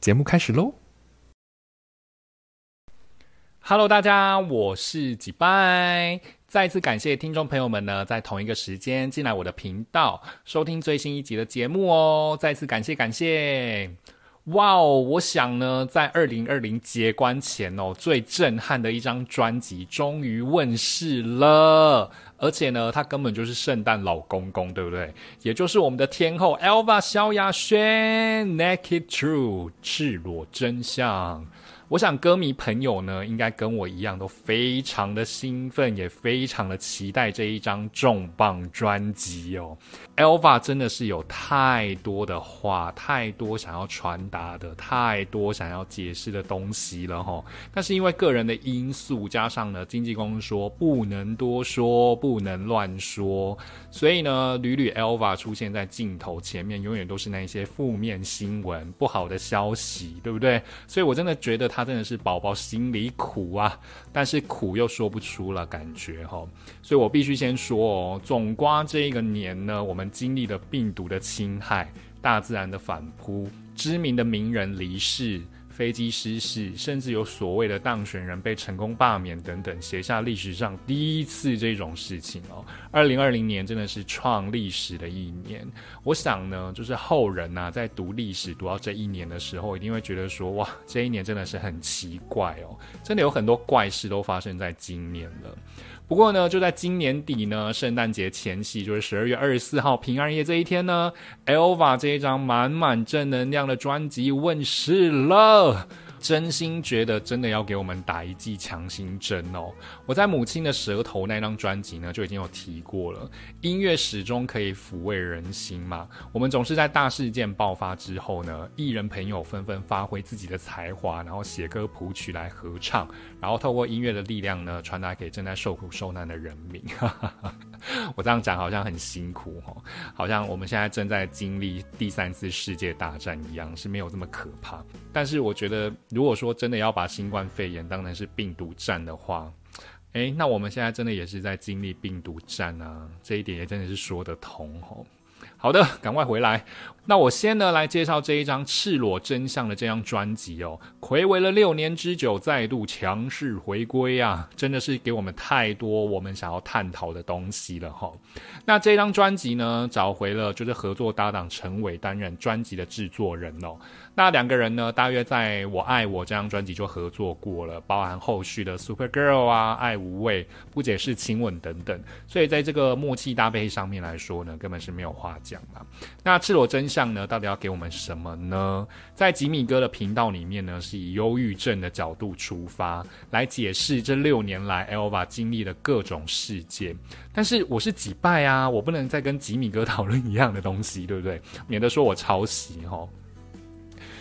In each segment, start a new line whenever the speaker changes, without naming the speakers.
节目开始喽！Hello，大家，我是几拜。再次感谢听众朋友们呢，在同一个时间进来我的频道收听最新一集的节目哦。再次感谢，感谢！哇哦，我想呢，在二零二零结关前哦，最震撼的一张专辑终于问世了，而且呢，它根本就是圣诞老公公，对不对？也就是我们的天后 Elva 萧亚轩，Naked True 赤裸真相。我想歌迷朋友呢，应该跟我一样，都非常的兴奋，也非常的期待这一张重磅专辑哦。Elva 真的是有太多的话，太多想要传达的，太多想要解释的东西了哈。但是因为个人的因素，加上呢经纪公司说不能多说，不能乱说，所以呢屡屡 Elva 出现在镜头前面，永远都是那些负面新闻、不好的消息，对不对？所以我真的觉得他。他真的是宝宝心里苦啊，但是苦又说不出了感觉哈，所以我必须先说哦，总瓜这一个年呢，我们经历了病毒的侵害、大自然的反扑、知名的名人离世。飞机失事，甚至有所谓的当选人被成功罢免等等，写下历史上第一次这种事情哦。二零二零年真的是创历史的一年。我想呢，就是后人呐，在读历史读到这一年的时候，一定会觉得说，哇，这一年真的是很奇怪哦，真的有很多怪事都发生在今年了。不过呢，就在今年底呢，圣诞节前夕，就是十二月二十四号平安夜这一天呢，Elva 这一张满满正能量的专辑问世了。真心觉得真的要给我们打一剂强心针哦！我在母亲的舌头那张专辑呢就已经有提过了，音乐始终可以抚慰人心嘛。我们总是在大事件爆发之后呢，艺人朋友纷纷发挥自己的才华，然后写歌谱曲来合唱，然后透过音乐的力量呢，传达给正在受苦受难的人民。我这样讲好像很辛苦哦，好像我们现在正在经历第三次世界大战一样，是没有这么可怕。但是我觉得。如果说真的要把新冠肺炎当成是病毒战的话，诶，那我们现在真的也是在经历病毒战啊，这一点也真的是说得通哦。好的，赶快回来。那我先呢来介绍这一张《赤裸真相》的这张专辑哦，暌违了六年之久，再度强势回归啊，真的是给我们太多我们想要探讨的东西了哈。那这张专辑呢，找回了就是合作搭档陈伟担任专辑的制作人哦。那两个人呢，大约在我爱我这张专辑就合作过了，包含后续的 Super Girl 啊、爱无畏、不解释亲吻等等，所以在这个默契搭配上面来说呢，根本是没有话讲嘛。那赤裸真相呢，到底要给我们什么呢？在吉米哥的频道里面呢，是以忧郁症的角度出发来解释这六年来 Elva 经历的各种事件。但是我是几拜啊，我不能再跟吉米哥 讨论一样的东西，对不对？免得说我抄袭哈。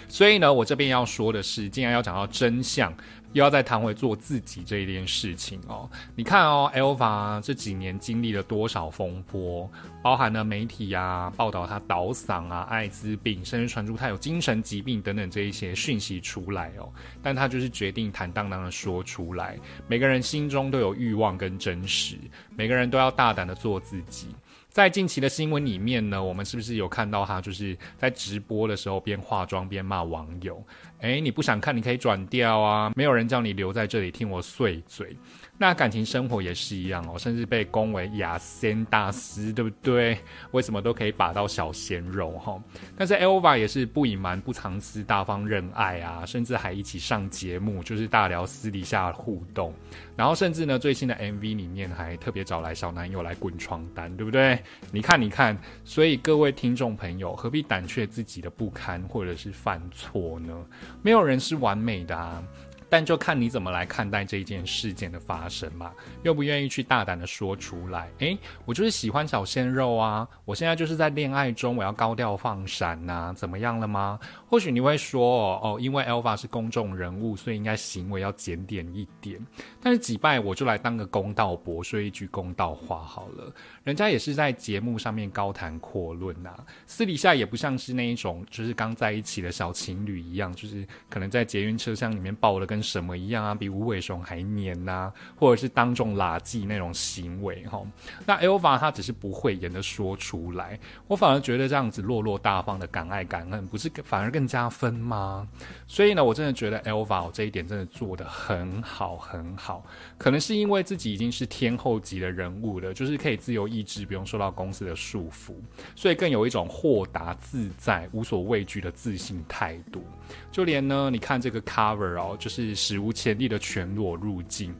所以呢，我这边要说的是，既然要讲到真相，又要再谈回做自己这一件事情哦。你看哦，Elva 这几年经历了多少风波，包含了媒体啊报道他倒嗓啊、艾滋病，甚至传出他有精神疾病等等这一些讯息出来哦。但他就是决定坦荡荡的说出来。每个人心中都有欲望跟真实，每个人都要大胆的做自己。在近期的新闻里面呢，我们是不是有看到他就是在直播的时候边化妆边骂网友？诶，你不想看，你可以转掉啊，没有人叫你留在这里听我碎嘴。那感情生活也是一样哦，甚至被恭为雅仙大师，对不对？为什么都可以把到小鲜肉哈？但是 Elva 也是不隐瞒、不藏私、大方认爱啊，甚至还一起上节目，就是大聊私底下互动。然后甚至呢，最新的 MV 里面还特别找来小男友来滚床单，对不对？你看，你看，所以各位听众朋友，何必胆怯自己的不堪或者是犯错呢？没有人是完美的啊。但就看你怎么来看待这一件事件的发生嘛，愿不愿意去大胆的说出来？诶，我就是喜欢小鲜肉啊，我现在就是在恋爱中，我要高调放闪呐，怎么样了吗？或许你会说，哦，因为 Alpha 是公众人物，所以应该行为要检点一点。但是几拜我就来当个公道伯，说一句公道话好了。人家也是在节目上面高谈阔论呐，私底下也不像是那一种就是刚在一起的小情侣一样，就是可能在捷运车厢里面抱的跟什么一样啊，比无尾熊还黏呐，或者是当众拉圾那种行为哈。那 Alpha 他只是不会演的说出来，我反而觉得这样子落落大方的敢爱敢恨，不是反而。更加分吗？所以呢，我真的觉得 Elva 这一点真的做得很好很好。可能是因为自己已经是天后级的人物了，就是可以自由意志，不用受到公司的束缚，所以更有一种豁达自在、无所畏惧的自信态度。就连呢，你看这个 cover 哦，就是史无前例的全裸入境，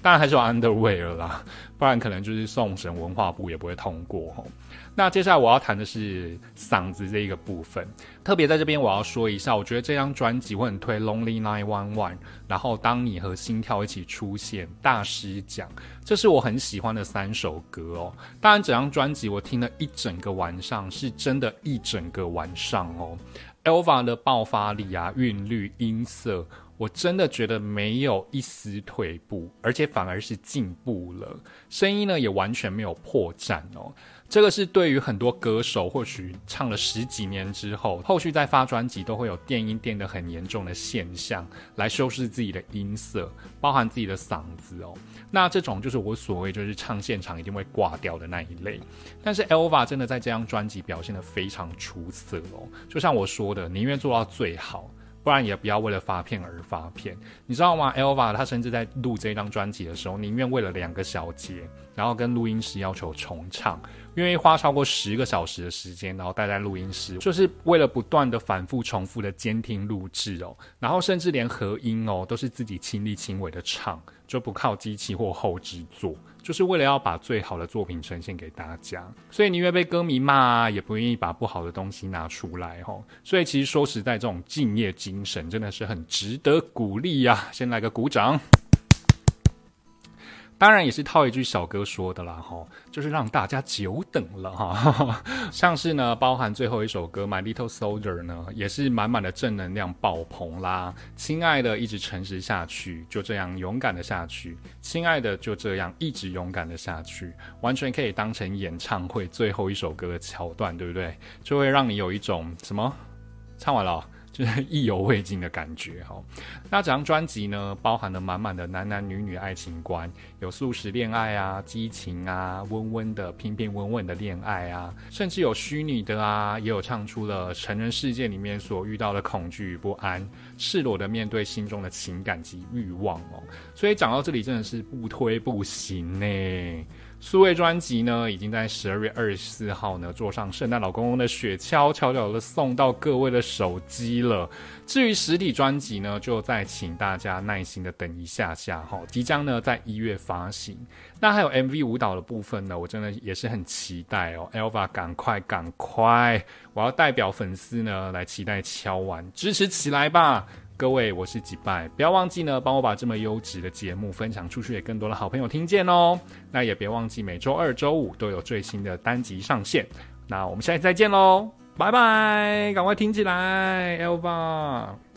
当然还是有 underwear 啦，不然可能就是送审文化部也不会通过哦。那接下来我要谈的是嗓子这一个部分，特别在这边我要说一下，我觉得这张专辑我很推《Lonely Nine One One》，然后当你和心跳一起出现，大师讲，这是我很喜欢的三首歌哦。当然，整张专辑我听了一整个晚上，是真的一整个晚上哦。Elva 的爆发力啊，韵律、音色，我真的觉得没有一丝退步，而且反而是进步了。声音呢，也完全没有破绽哦。这个是对于很多歌手，或许唱了十几年之后，后续再发专辑都会有电音电的很严重的现象，来修饰自己的音色，包含自己的嗓子哦。那这种就是我所谓就是唱现场一定会挂掉的那一类。但是 Elva 真的在这张专辑表现的非常出色哦，就像我说的，宁愿做到最好。不然也不要为了发片而发片，你知道吗？Elva 他甚至在录这张专辑的时候，宁愿为了两个小节，然后跟录音师要求重唱，愿意花超过十个小时的时间，然后待在录音室，就是为了不断的反复重复的监听录制哦，然后甚至连合音哦都是自己亲力亲为的唱，就不靠机器或后制作。就是为了要把最好的作品呈现给大家，所以宁愿被歌迷骂，也不愿意把不好的东西拿出来吼。所以其实说实在，这种敬业精神真的是很值得鼓励呀！先来个鼓掌。当然也是套一句小哥说的啦，哈，就是让大家久等了哈。像是呢，包含最后一首歌《My Little Soldier》呢，也是满满的正能量爆棚啦。亲爱的，一直诚实下去，就这样勇敢的下去。亲爱的，就这样一直勇敢的下去，完全可以当成演唱会最后一首歌的桥段，对不对？就会让你有一种什么？唱完了。就是意犹未尽的感觉哈。那这张专辑呢，包含了满满的男男女女爱情观，有素食恋爱啊、激情啊、温温的平平稳稳的恋爱啊，甚至有虚拟的啊，也有唱出了成人世界里面所遇到的恐惧与不安，赤裸的面对心中的情感及欲望哦。所以讲到这里，真的是不推不行呢。数位专辑呢，已经在十二月二十四号呢，坐上圣诞老公公的雪橇，悄悄的送到各位的手机了。至于实体专辑呢，就再请大家耐心的等一下下哈，即将呢在一月发行。那还有 MV 舞蹈的部分呢，我真的也是很期待哦。Elva，赶快赶快，我要代表粉丝呢来期待敲完，支持起来吧！各位，我是吉拜，不要忘记呢，帮我把这么优质的节目分享出去，给更多的好朋友听见哦。那也别忘记每周二、周五都有最新的单集上线。那我们下期再见喽，拜拜，赶快听起来，Elva。